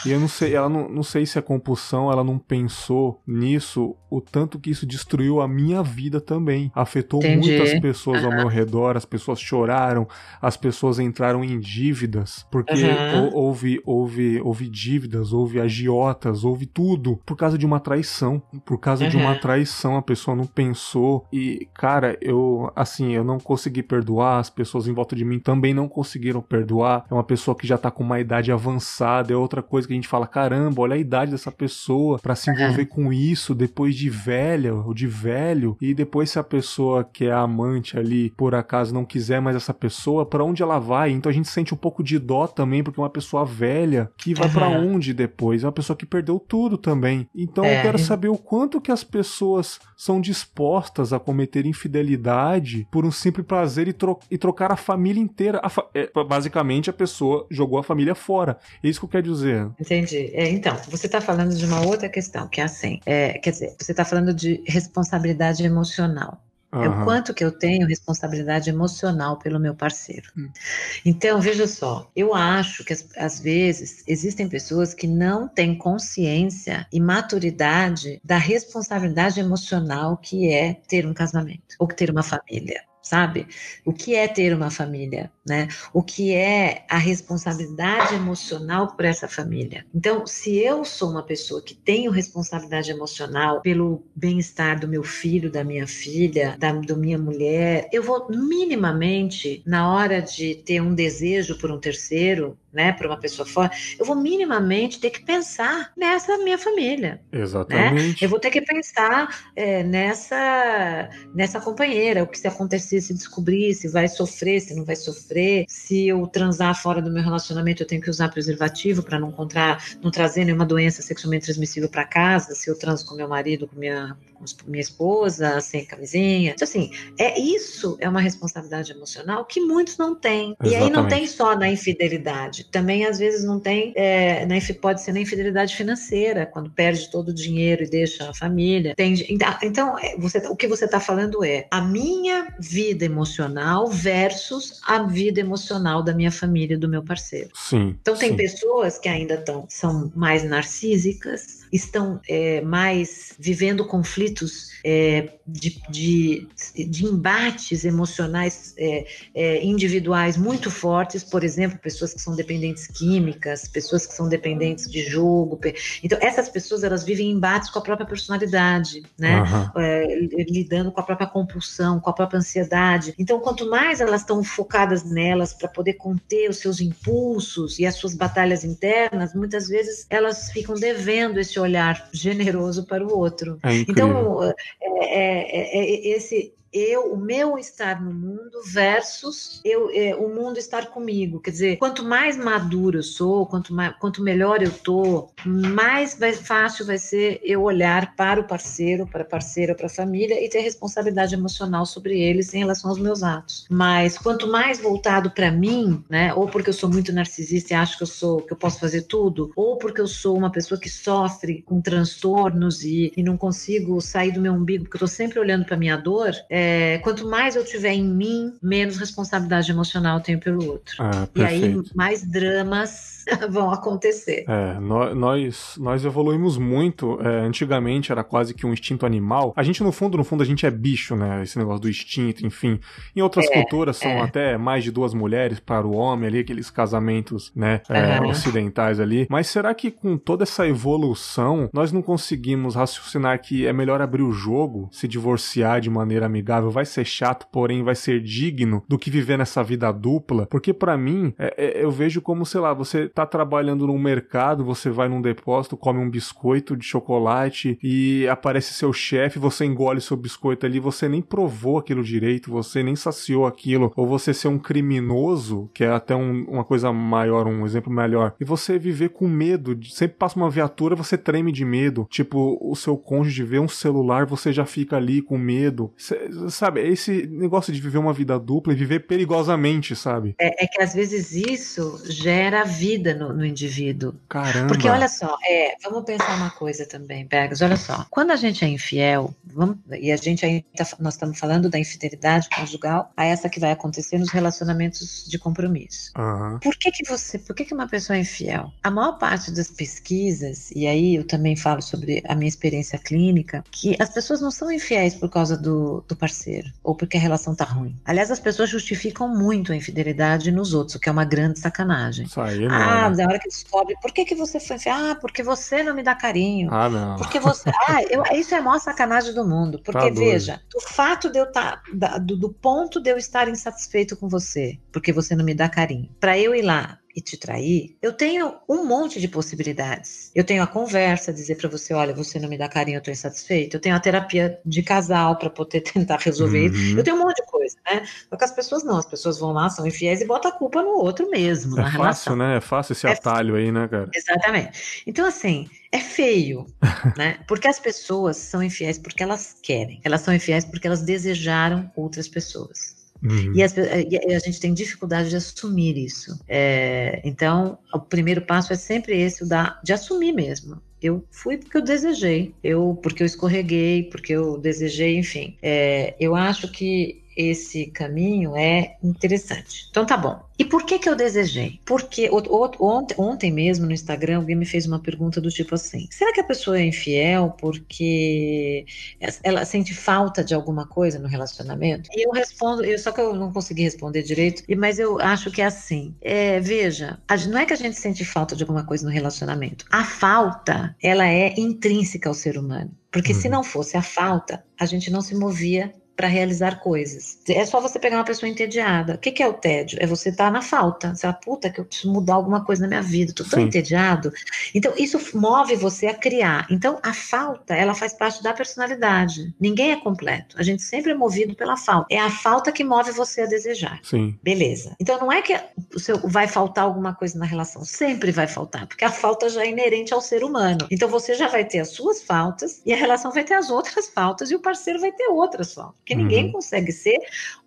E eu não sei, ela não, não sei se a compulsão ela não pensou nisso, o tanto que isso destruiu a minha vida também. Afetou Entendi. muitas pessoas uhum. ao meu redor, as pessoas choraram, as pessoas entraram em dívidas, porque uhum. houve, houve, houve dívidas, houve agiotas, houve tudo por causa de uma traição. Por causa uhum. de uma traição, a pessoa não pensou. E, cara, eu, assim, eu não consegui perdoar, as pessoas em volta de mim também não conseguiram perdoar. É uma pessoa que já tá com uma idade avançada, é outra coisa que a gente fala, caramba, olha a idade dessa pessoa para se envolver com isso depois de velha ou de velho. E depois se a pessoa que é amante ali, por acaso não quiser mais essa pessoa, para onde ela vai? Então a gente sente um pouco de dó também, porque é uma pessoa velha que vai uhum. para onde depois? É uma pessoa que perdeu tudo também. Então é. eu quero saber o quanto que as pessoas são dispostas a cometer infidelidade por um simples prazer e, tro e trocar a família inteira. A fa é, basicamente a pessoa jogou a família fora. É isso que eu quero dizer Entendi. É, então, você está falando de uma outra questão, que é assim, é, quer dizer, você está falando de responsabilidade emocional. Uhum. É o quanto que eu tenho responsabilidade emocional pelo meu parceiro. Uhum. Então, veja só, eu acho que às vezes existem pessoas que não têm consciência e maturidade da responsabilidade emocional que é ter um casamento ou ter uma família sabe? O que é ter uma família, né? O que é a responsabilidade emocional por essa família. Então, se eu sou uma pessoa que tenho responsabilidade emocional pelo bem-estar do meu filho, da minha filha, da do minha mulher, eu vou minimamente na hora de ter um desejo por um terceiro, né, para uma pessoa fora, eu vou minimamente ter que pensar nessa minha família. Né? Exatamente. Né? Eu vou ter que pensar é, nessa nessa companheira, o que se acontecer, se descobrir, se vai sofrer, se não vai sofrer, se eu transar fora do meu relacionamento, eu tenho que usar preservativo para não encontrar, não trazer nenhuma doença sexualmente transmissível para casa, se eu transo com meu marido, com minha minha esposa, sem camisinha. Então, assim, é isso é uma responsabilidade emocional que muitos não têm. Exatamente. E aí não tem só na infidelidade. Também, às vezes, não tem, é, na, pode ser na infidelidade financeira, quando perde todo o dinheiro e deixa a família. Tem, então, então é, você, o que você está falando é a minha vida emocional versus a vida emocional da minha família, do meu parceiro. Sim. Então, tem sim. pessoas que ainda tão, são mais narcísicas, estão é, mais vivendo conflitos é, de, de, de, embates emocionais é, é, individuais muito fortes, por exemplo, pessoas que são dependentes químicas, pessoas que são dependentes de jogo. Então, essas pessoas elas vivem embates com a própria personalidade, né? Uhum. lidando com a própria compulsão, com a própria ansiedade. Então, quanto mais elas estão focadas nelas para poder conter os seus impulsos e as suas batalhas internas, muitas vezes elas ficam devendo esse olhar generoso para o outro. É então, é, é, é, esse eu, o meu estar no mundo versus eu, é, o mundo estar comigo. Quer dizer, quanto mais maduro eu sou, quanto, mais, quanto melhor eu tô, mais vai, fácil vai ser eu olhar para o parceiro, para a parceira, para a família e ter responsabilidade emocional sobre eles em relação aos meus atos. Mas quanto mais voltado para mim, né, ou porque eu sou muito narcisista e acho que eu sou, que eu posso fazer tudo, ou porque eu sou uma pessoa que sofre com transtornos e, e não consigo sair do meu umbigo, porque eu tô sempre olhando para minha dor, é, é, quanto mais eu tiver em mim, menos responsabilidade emocional eu tenho pelo outro. Ah, e aí, mais dramas vão acontecer. É, nós, nós evoluímos muito. É, antigamente era quase que um instinto animal. A gente, no fundo, no fundo, a gente é bicho, né? Esse negócio do instinto, enfim. Em outras é, culturas são é. até mais de duas mulheres para o homem ali, aqueles casamentos, né? Uhum. ocidentais ali. Mas será que com toda essa evolução, nós não conseguimos raciocinar que é melhor abrir o jogo, se divorciar de maneira amigável, vai ser chato, porém vai ser digno do que viver nessa vida dupla. Porque para mim, é, é, eu vejo como, sei lá, você tá trabalhando num mercado, você vai num depósito, come um biscoito de chocolate e aparece seu chefe, você engole seu biscoito ali, você nem provou aquilo direito, você nem saciou aquilo, ou você ser um criminoso, que é até um, uma coisa maior, um exemplo melhor, e você viver com medo, sempre passa uma viatura, você treme de medo, tipo, o seu cônjuge vê um celular, você já fica ali com medo, sabe, é esse negócio de viver uma vida dupla e viver perigosamente, sabe? É, é que às vezes isso gera vida no, no indivíduo. Caramba. Porque olha só, é, vamos pensar uma coisa também, Bergs, olha só, quando a gente é infiel, vamos, e a gente ainda, nós estamos falando da infidelidade conjugal, a essa que vai acontecer nos relacionamentos de compromisso. Uhum. Por que que você, por que que uma pessoa é infiel? A maior parte das pesquisas, e aí eu também falo sobre a minha experiência clínica, que as pessoas não são infiéis por causa do, do parceiro, ou porque a relação tá ruim. Aliás, as pessoas justificam muito a infidelidade nos outros, o que é uma grande sacanagem. Isso aí, não, Ah, né? da hora que descobre, por que, que você foi infiel? Ah, porque você não me dá carinho. Ah, não. Porque você. Ah, eu- isso é a maior sacanagem do mundo. Porque, Tá veja, o fato de eu estar. do, do ponto de eu estar insatisfeito com você, porque você não me dá carinho, para eu ir lá e te trair, eu tenho um monte de possibilidades. Eu tenho a conversa, dizer para você, olha, você não me dá carinho, eu tô insatisfeito. Eu tenho a terapia de casal para poder tentar resolver isso. Uhum. Eu tenho um monte de coisa, né? Só que as pessoas não, as pessoas vão lá, são infiéis e botam a culpa no outro mesmo, É fácil, relação. né? É fácil esse É atalho aí, né, cara? Exatamente. Então, assim, é feio, né? Porque as pessoas são infiéis porque elas querem. Elas são infiéis porque elas desejaram outras pessoas. Uhum. E, as pe- e a gente tem dificuldade de assumir isso. É, então, o primeiro passo é sempre esse, da, de assumir mesmo. Eu fui porque eu desejei, eu porque eu escorreguei, porque eu desejei, enfim. É, eu acho que esse caminho é interessante. Então tá bom. E por que que eu desejei? Porque ontem, ontem mesmo no Instagram alguém me fez uma pergunta do tipo assim: será que a pessoa é infiel porque ela sente falta de alguma coisa no relacionamento? E eu respondo, eu, só que eu não consegui responder direito, e- mas eu acho que é assim. É, veja, não é que a gente sente falta de alguma coisa no relacionamento. A falta, ela é intrínseca ao ser humano. Porque se Uhum. não fosse a falta, a gente não se movia para realizar coisas. É só você pegar uma pessoa entediada. O que, que é o tédio? É você estar na falta. Você fala, puta, que eu preciso mudar alguma coisa na minha vida, tô tão Sim. entediado. Então, isso move você a criar. Então, a falta, ela faz parte da personalidade. Ninguém é completo. A gente sempre é movido pela falta. É a falta que move você a desejar. Sim. Beleza. Então não é que o seu, vai faltar alguma coisa na relação, sempre vai faltar, porque a falta já é inerente ao ser humano. Então você já vai ter as suas faltas e a relação vai ter as outras faltas e o parceiro vai ter outras faltas. Porque Uhum. ninguém consegue ser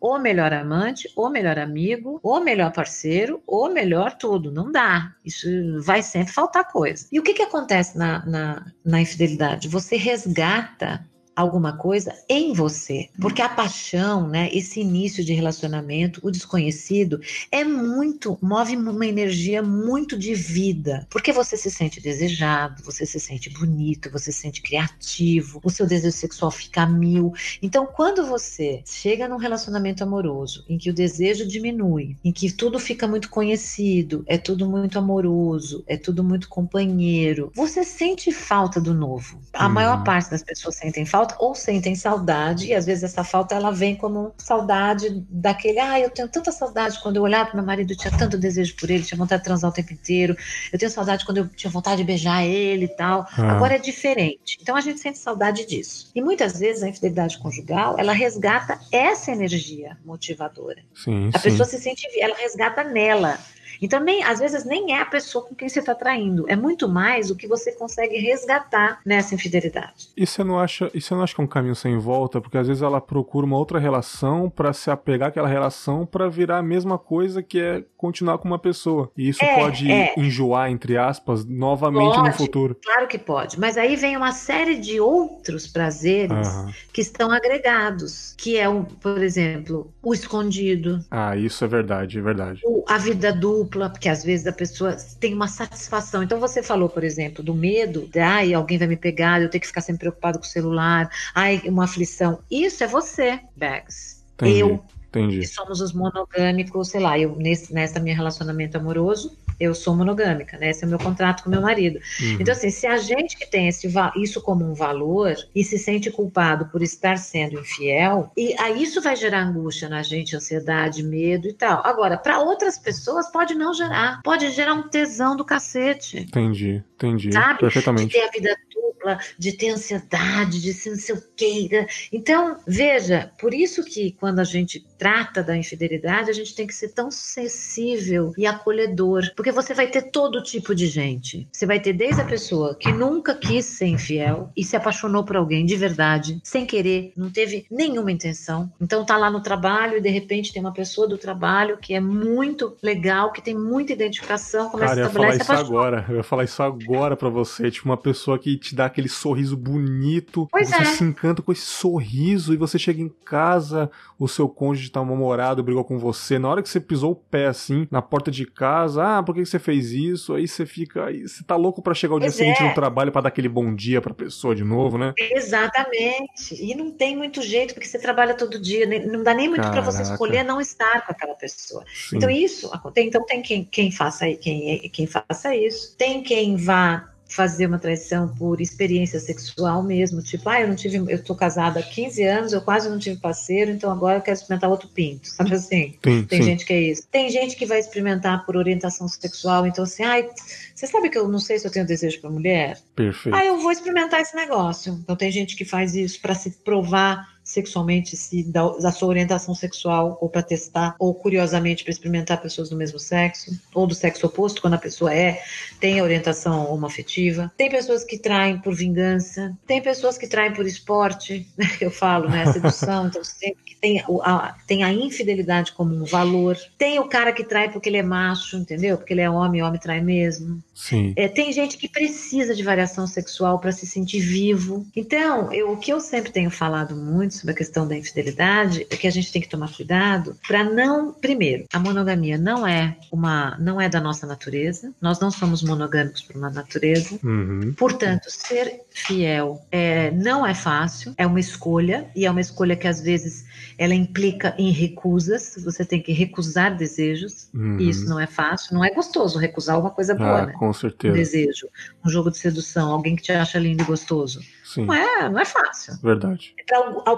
o melhor amante, o melhor amigo, o melhor parceiro, o melhor tudo. Não dá. Isso vai sempre faltar coisa. E o que, que acontece na, na, na infidelidade? Você resgata alguma coisa em você. Porque a paixão, né, esse início de relacionamento, o desconhecido, é muito, move uma energia muito de vida. Porque você se sente desejado, você se sente bonito, você se sente criativo, o seu desejo sexual fica mil. Então, quando você chega num relacionamento amoroso, em que o desejo diminui, em que tudo fica muito conhecido, é tudo muito amoroso, é tudo muito companheiro, você sente falta do novo. A Uhum. maior parte das pessoas sentem falta ou sentem saudade, e às vezes essa falta ela vem como saudade daquele, ah, eu tenho tanta saudade quando eu olhava para meu marido, eu tinha tanto desejo por ele, tinha vontade de transar o tempo inteiro. Eu tenho saudade quando eu tinha vontade de beijar ele e tal. Ah. Agora é diferente. Então a gente sente saudade disso. E muitas vezes a infidelidade conjugal, ela resgata essa energia motivadora. Sim, A sim. pessoa se sente, ela resgata nela. Então, nem, às vezes, nem é a pessoa com quem você está traindo. É muito mais o que você consegue resgatar nessa infidelidade. E você não acha, e você não acha que é um caminho sem volta? Porque às vezes ela procura uma outra relação pra se apegar àquela relação pra virar a mesma coisa que é continuar com uma pessoa. E isso É, pode é. enjoar, entre aspas, novamente no Pode. futuro. Claro que pode. Mas aí vem uma série de outros prazeres Aham. que estão agregados. Que é, um, por exemplo, o escondido, Ah, isso é verdade, é verdade. o- a vida dupla, porque às vezes a pessoa tem uma satisfação. Então você falou, por exemplo, do medo, de ai, alguém vai me pegar, eu tenho que ficar sempre preocupado com o celular, ai, uma aflição. Isso é você, Bags. Entendi. Eu, Entendi. E somos os monogâmicos, sei lá, eu nesse nessa minha relacionamento amoroso, eu sou monogâmica, né? Esse é o meu contrato com meu marido. Uhum. Então, assim, se a gente que tem esse, isso como um valor e se sente culpado por estar sendo infiel, e aí isso vai gerar angústia na gente, ansiedade, medo e tal. Agora, para outras pessoas, pode não gerar. Pode gerar um tesão do cacete. Entendi, entendi. Sabe? Perfeitamente. De ter a vida dupla, de ter ansiedade, de ser não sei o queira. Então, veja, por isso que quando a gente trata da infidelidade, a gente tem que ser tão sensível e acolhedor, porque você vai ter todo tipo de gente. Você vai ter desde a pessoa que nunca quis ser infiel e se apaixonou por alguém de verdade, sem querer, não teve nenhuma intenção. Então tá lá no trabalho e de repente tem uma pessoa do trabalho que é muito legal, que tem muita identificação, começa Cara, a eu ia falar isso agora. Eu ia falar isso agora para você, tipo uma pessoa que te dá aquele sorriso bonito, pois você é. se encanta com esse sorriso e você chega em casa, o seu cônjuge tá mal-humorado, brigou com você, na hora que você pisou o pé assim na porta de casa, ah, por que você fez isso? Aí você fica, aí você tá louco para chegar o Pois dia seguinte é. no trabalho para dar aquele bom dia pra pessoa de novo, né? Exatamente. E não tem muito jeito, porque você trabalha todo dia, não dá nem muito para você escolher não estar com aquela pessoa. Sim. Então isso, acontece. então tem quem, quem faça quem, quem faça isso. Tem quem vá fazer uma traição por experiência sexual mesmo, tipo, ah, eu não tive, eu tô casada há 15 anos, eu quase não tive parceiro, então agora eu quero experimentar outro pinto, sabe assim? Sim, Tem sim. gente que é isso. Tem gente que vai experimentar por orientação sexual, então assim, ai, você sabe que eu não sei se eu tenho desejo para mulher? Perfeito. Ah, eu vou experimentar esse negócio. Então tem gente que faz isso para se provar sexualmente se da, da sua orientação sexual ou para testar ou curiosamente para experimentar pessoas do mesmo sexo ou do sexo oposto quando a pessoa é tem a orientação homoafetiva. Tem pessoas que traem por vingança, tem pessoas que traem por esporte, eu falo, né, sedução, então sempre que tem a, tem a infidelidade como um valor. Tem o cara que trai porque ele é macho, entendeu? Porque ele é homem, homem trai mesmo. Sim. É, tem gente que precisa de variação sexual para se sentir vivo. Então, eu- o que eu sempre tenho falado muito sobre a questão da infidelidade é que a gente tem que tomar cuidado para não, primeiro, a monogamia não é uma, não é da nossa natureza. Nós não somos monogâmicos por uma natureza. Uhum. Portanto, ser fiel é, não é fácil, é uma escolha, e é uma escolha que às vezes ela implica em recusas, você tem que recusar desejos, Uhum. e isso não é fácil, não é gostoso recusar uma coisa boa, Ah, né? com Um certeza. desejo, um jogo de sedução, alguém que te acha lindo e gostoso. Sim. Não é, não é fácil. Verdade.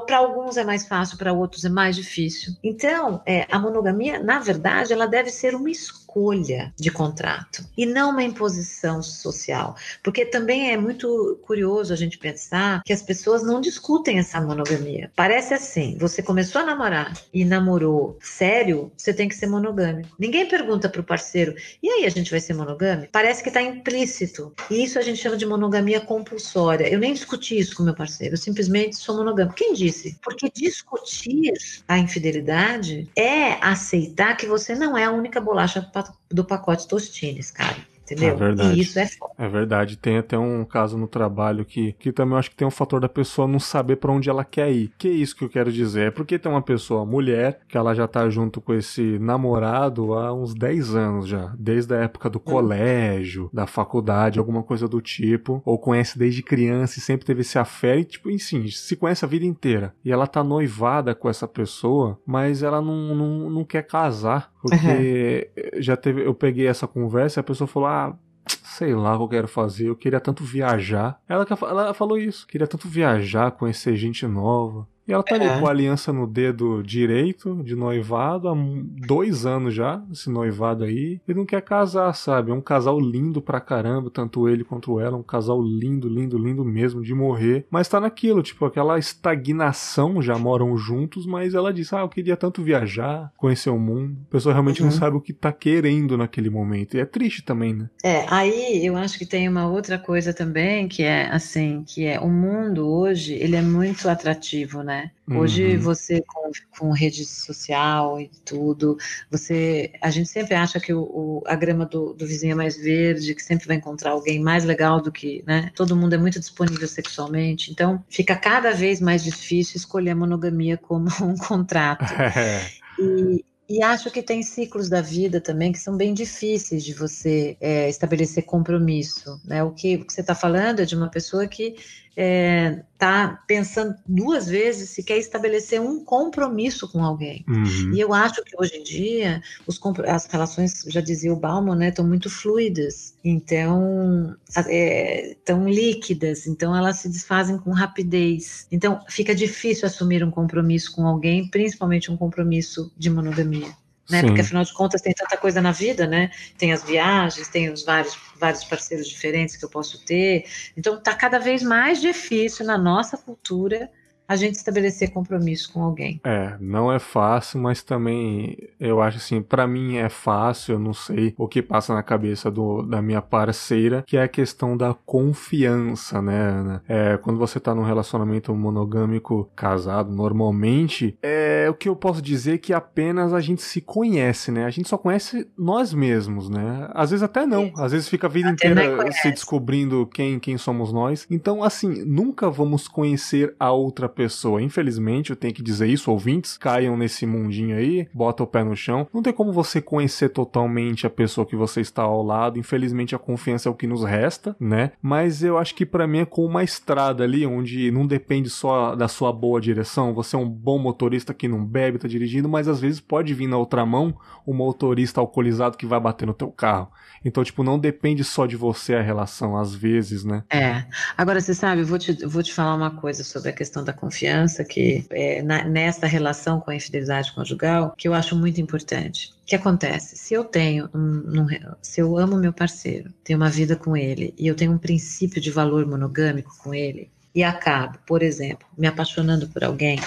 Para alguns é mais fácil, para outros é mais difícil. Então, é, a monogamia, na verdade, ela deve ser uma escolha de contrato e não uma imposição social. Porque também é muito curioso a gente pensar que as pessoas não discutem essa monogamia. Parece assim: você começou a namorar e namorou sério, você tem que ser monogâmico. Ninguém pergunta para o parceiro, e aí a gente vai ser monogâmico? Parece que está implícito. E isso a gente chama de monogamia compulsória. Eu nem discuti isso com meu parceiro, eu simplesmente sou monogâmico. Quem disse? Porque discutir a infidelidade é aceitar que você não é a única bolacha do pacote Tostines, cara. Entendeu? É verdade. E isso é foda. É verdade, tem até um caso no trabalho que, que também eu acho que tem um fator da pessoa não saber pra onde ela quer ir. Que é isso que eu quero dizer? É porque tem uma pessoa, mulher, que ela já tá junto com esse namorado há uns 10 anos já, desde a época do colégio, da faculdade, alguma coisa do tipo, ou conhece desde criança e sempre teve esse afé, e tipo, enfim, se conhece a vida inteira. E ela tá noivada com essa pessoa, mas ela não, não, não quer casar, porque já teve, eu peguei essa conversa e a pessoa falou, ah, sei lá o que eu quero fazer, eu queria tanto viajar. Ela, ela falou isso, queria tanto viajar, conhecer gente nova. E ela tá ali É. com a aliança no dedo direito, de noivado, há dois anos já, esse noivado aí. E não quer casar, sabe? É um casal lindo pra caramba, tanto ele quanto ela. Um casal lindo, lindo, lindo mesmo, de morrer. Mas tá naquilo, tipo, aquela estagnação, já moram juntos, mas ela diz, ah, eu queria tanto viajar, conhecer o mundo. A pessoa realmente não Uhum. sabe o que tá querendo naquele momento. E é triste também, né? É, aí eu acho que tem uma outra coisa também que é assim, que é o mundo hoje, ele é muito atrativo, né? Hoje Uhum. você com, com rede social e tudo, você, a gente sempre acha que o, o- a grama do, do vizinho é mais verde, que sempre vai encontrar alguém mais legal do que, né? Todo mundo é muito disponível sexualmente, então fica cada vez mais difícil escolher a monogamia como um contrato. É. E, E acho que tem ciclos da vida também que são bem difíceis de você é, estabelecer compromisso. Né? O, que, o que você está falando é de uma pessoa que está é, tá pensando duas vezes se quer estabelecer um compromisso com alguém. Uhum. E eu acho que hoje em dia os, as relações, já dizia o Bauman, né, estão muito fluidas, então é, líquidas, então elas se desfazem com rapidez. Então fica difícil assumir um compromisso com alguém, principalmente um compromisso de monogamia né? Sim. Porque afinal de contas tem tanta coisa na vida, né? Tem as viagens, tem os vários, vários parceiros diferentes que eu posso ter. Então está cada vez mais difícil na nossa cultura a gente estabelecer compromisso com alguém. É, não é fácil, mas também eu acho assim, para mim é fácil, eu não sei o que passa na cabeça do, da minha parceira, que é a questão da confiança, né, Ana? É, quando você tá num relacionamento monogâmico casado, normalmente, é o que eu posso dizer que apenas a gente se conhece, né? A gente só conhece nós mesmos, né? Às vezes até não, às vezes fica a vida até inteira se descobrindo quem, quem somos nós. Então, assim, nunca vamos conhecer a outra pessoa pessoa. Infelizmente, eu tenho que dizer isso, ouvintes, caiam nesse mundinho aí, bota o pé no chão. Não tem como você conhecer totalmente a pessoa que você está ao lado. Infelizmente, a confiança é o que nos resta, né? Mas eu acho que para mim é com uma estrada ali, onde não depende só da sua boa direção. Você é um bom motorista que não bebe, tá dirigindo, mas às vezes pode vir na outra mão um motorista alcoolizado que vai bater no teu carro. Então, tipo, não depende só de você a relação, às vezes, né? É. Agora, você sabe, eu vou te, vou te falar uma coisa sobre a questão da confiança, que é, na, nessa relação com a infidelidade conjugal, que eu acho muito importante. O que acontece? Se eu tenho, um, um, se eu amo meu parceiro, tenho uma vida com ele, e eu tenho um princípio de valor monogâmico com ele, e acabo, por exemplo, me apaixonando por alguém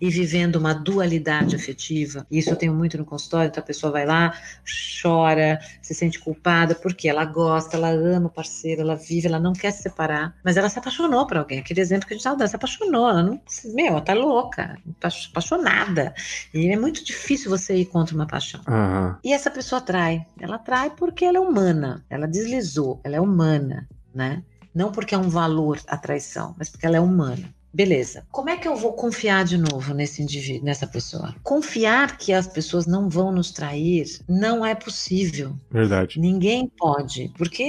e vivendo uma dualidade afetiva, isso eu tenho muito no consultório, então a pessoa vai lá, chora, se sente culpada, porque ela gosta, ela ama o parceiro, ela vive, ela não quer se separar, mas ela se apaixonou por alguém, aquele exemplo que a gente estava dando, se apaixonou, ela não, meu, ela tá louca, apaixonada, e é muito difícil você ir contra uma paixão. Uhum. E essa pessoa trai, ela trai porque ela é humana, ela deslizou, ela é humana, né? Não porque é um valor a traição, mas porque ela é humana. Beleza. Como é que eu vou confiar de novo nesse indivíduo, nessa pessoa? Confiar que as pessoas não vão nos trair não é possível. Verdade. Ninguém pode, porque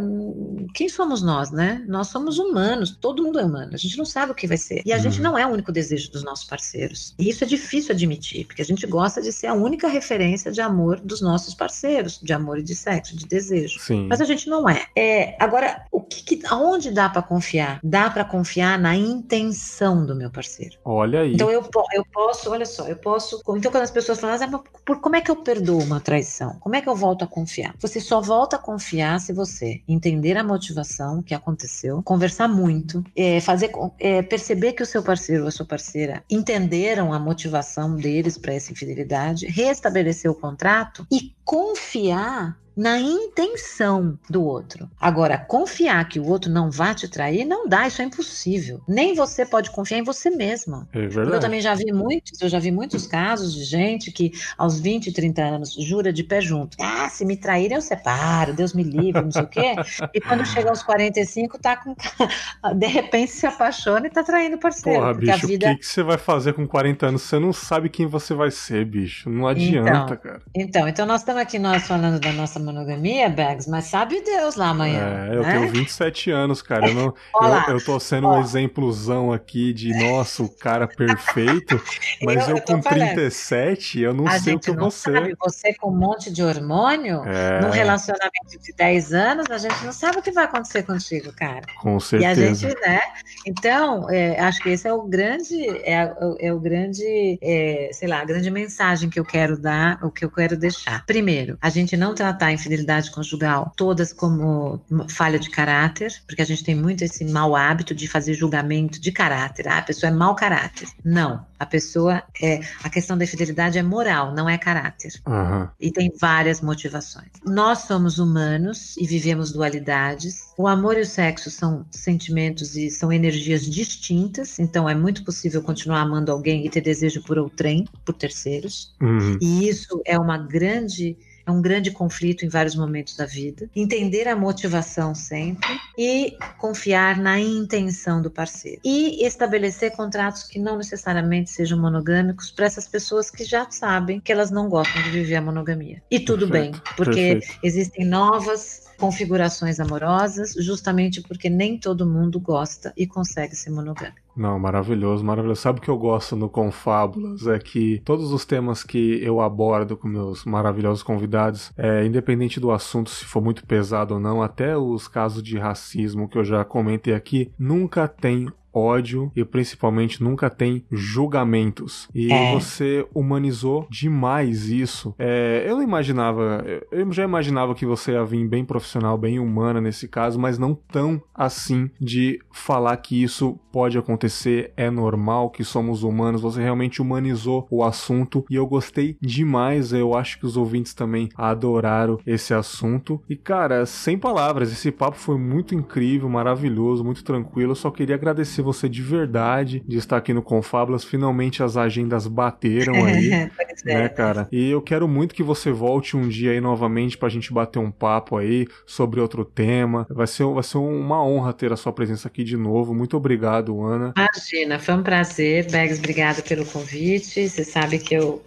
hum, quem somos nós, né? Nós somos humanos, todo mundo é humano. A gente não sabe o que vai ser. E a uhum. gente não é o único desejo dos nossos parceiros. E isso é difícil admitir, porque a gente gosta de ser a única referência de amor dos nossos parceiros, de amor e de sexo, de desejo. Sim. Mas a gente não é. é agora, o que, que aonde dá para confiar? Dá para confiar na intenção intenção do meu parceiro. Olha aí. Então eu, eu posso, olha só, eu posso. Então quando as pessoas falam, ah, por, como é que eu perdoo uma traição? Como é que eu volto a confiar? Você só volta a confiar se você entender a motivação que aconteceu, conversar muito, é, fazer, é, perceber que o seu parceiro ou a sua parceira entenderam a motivação deles para essa infidelidade, restabelecer o contrato e confiar na intenção do outro. Agora, confiar que o outro não vai te trair, não dá, isso é impossível. Nem você pode confiar em você mesma. É verdade. Eu também já vi muitos, eu já vi muitos casos de gente que aos 20, 30 anos jura de pé junto. Ah, se me traírem eu separo, Deus me livre, não sei o quê. E quando chega aos 45, tá com de repente se apaixona e tá traindo o parceiro. Porra, bicho, vida... o que, que você vai fazer com 40 anos? Você não sabe quem você vai ser, bicho. Não adianta, então, cara. Então, então nós estamos aqui nós falando da nossa monogamia, Bags, mas sabe Deus lá amanhã. É, eu né? tenho 27 anos, cara. Eu, não, eu, eu, tô sendo um exemplozão aqui de, nossa, o cara perfeito, mas eu, eu com falando. 37, eu não a sei o que eu vou ser. Você com um monte de hormônio, é. num relacionamento de 10 anos, a gente não sabe o que vai acontecer contigo, cara. Com certeza. E a gente, né? Então, é, acho que esse é o grande, é, é o grande, é, sei lá, a grande mensagem que eu quero dar, o que eu quero deixar. Primeiro, a gente não tratar a infidelidade conjugal todas como falha de caráter, porque a gente tem muito esse mau hábito de fazer julgamento de caráter. Ah, a pessoa é mau caráter. Não. A pessoa é. A questão da infidelidade é moral, não é caráter. Uhum. E tem várias motivações. Nós somos humanos e vivemos dualidades. O amor e o sexo são sentimentos e são energias distintas, então é muito possível continuar amando alguém e ter desejo por outrem, por terceiros. Uhum. E isso é uma grande é um grande conflito em vários momentos da vida. Entender a motivação sempre e confiar na intenção do parceiro. E estabelecer contratos que não necessariamente sejam monogâmicos para essas pessoas que já sabem que elas não gostam de viver a monogamia. E tudo Perfeito. bem, porque Perfeito. existem novas configurações amorosas, justamente porque nem todo mundo gosta e consegue ser monogâmico. Não, maravilhoso, maravilhoso. Sabe o que eu gosto no Confábulas? É que todos os temas que eu abordo com meus maravilhosos convidados, é, independente do assunto, se for muito pesado ou não, até os casos de racismo que eu já comentei aqui, nunca tem ódio e principalmente nunca tem julgamentos. E é. você humanizou demais isso. É, eu não imaginava, eu já imaginava que você ia vir bem profissional, bem humana nesse caso, mas não tão assim de falar que isso pode acontecer, é normal, que somos humanos. Você realmente humanizou o assunto e eu gostei demais. Eu acho que os ouvintes também adoraram esse assunto. E cara, sem palavras, esse papo foi muito incrível, maravilhoso, muito tranquilo. Eu só queria agradecer agradecer você de verdade de estar aqui no Confábulas. Finalmente as agendas bateram aí, é. né, cara? E eu quero muito que você volte um dia aí novamente pra gente bater um papo aí sobre outro tema. Vai ser, vai ser uma honra ter a sua presença aqui de novo. Muito obrigado, Ana. Imagina, foi um prazer. Begs, obrigada pelo convite. Você sabe que eu,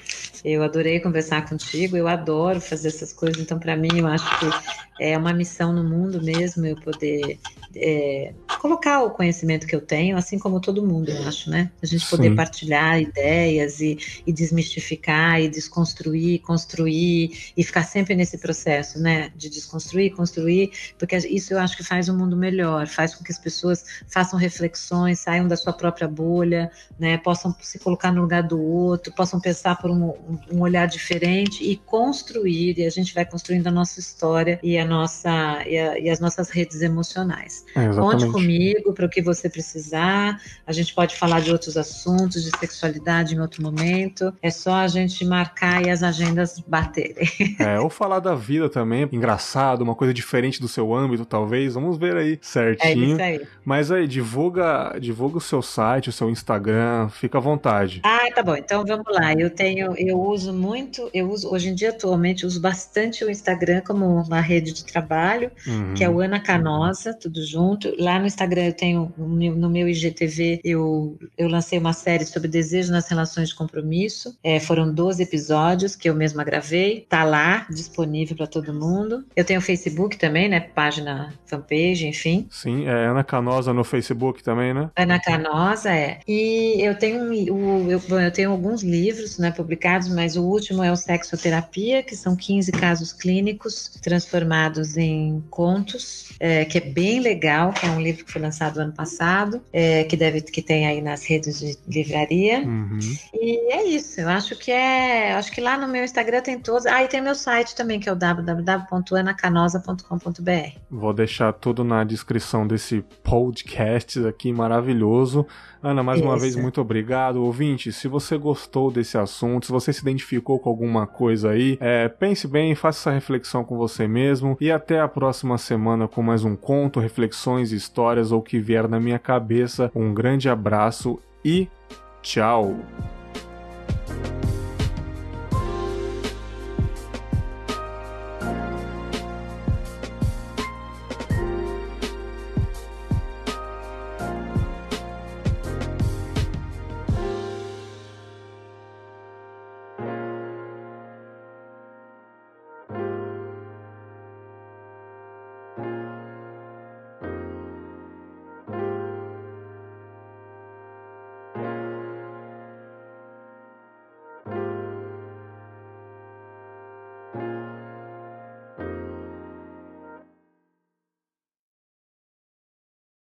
eu adorei conversar contigo. Eu adoro fazer essas coisas. Então, para mim, eu acho que é uma missão no mundo mesmo eu poder é, colocar o conhecimento que eu tenho, assim como todo mundo, eu acho, né? A gente poder Sim. partilhar ideias e, e, desmistificar e desconstruir, construir e ficar sempre nesse processo, né? De desconstruir, construir, porque isso eu acho que faz o um mundo melhor, faz com que as pessoas façam reflexões, saiam da sua própria bolha, né? Possam se colocar no lugar do outro, possam pensar por um, um olhar diferente e construir, e a gente vai construindo a nossa história e a nossa e, a, e as nossas redes emocionais. É, Conte comigo para o que você precisar. A gente pode falar de outros assuntos, de sexualidade em outro momento. É só a gente marcar e as agendas baterem. É, ou falar da vida também, engraçado, uma coisa diferente do seu âmbito, talvez. Vamos ver aí certinho. É isso aí. Mas aí, divulga, divulga o seu site, o seu Instagram, fica à vontade. Ah, tá bom. Então vamos lá. Eu tenho, eu uso muito, eu uso hoje em dia atualmente uso bastante o Instagram como uma rede de trabalho, uhum. que é o Ana Canosa, tudo junto. Lá no Instagram eu tenho, no meu IGTV, eu, eu lancei uma série sobre desejo nas relações de compromisso. É, foram 12 episódios que eu mesma gravei. Tá lá, disponível para todo mundo. Eu tenho o Facebook também, né? Página, fanpage, enfim. Sim, é Ana Canosa no Facebook também, né? Ana Canosa, é. E eu tenho, o, eu, eu tenho alguns livros né, publicados, mas o último é o Sexoterapia, que são 15 casos clínicos transformados em contos, é, que é bem legal, que é um livro que foi lançado ano passado, é, que deve que tem aí nas redes de livraria. Uhum. E é isso. Eu acho que é, acho que lá no meu Instagram tem todos. Ah, e tem meu site também que é o www.anacanosa.com.br. Vou deixar tudo na descrição desse podcast aqui maravilhoso. Ana, mais Isso. uma vez, muito obrigado. Ouvinte, se você gostou desse assunto, se você se identificou com alguma coisa aí, é, pense bem, faça essa reflexão com você mesmo e até a próxima semana com mais um conto, reflexões, histórias histórias ou que vier na minha cabeça. Um grande abraço e tchau!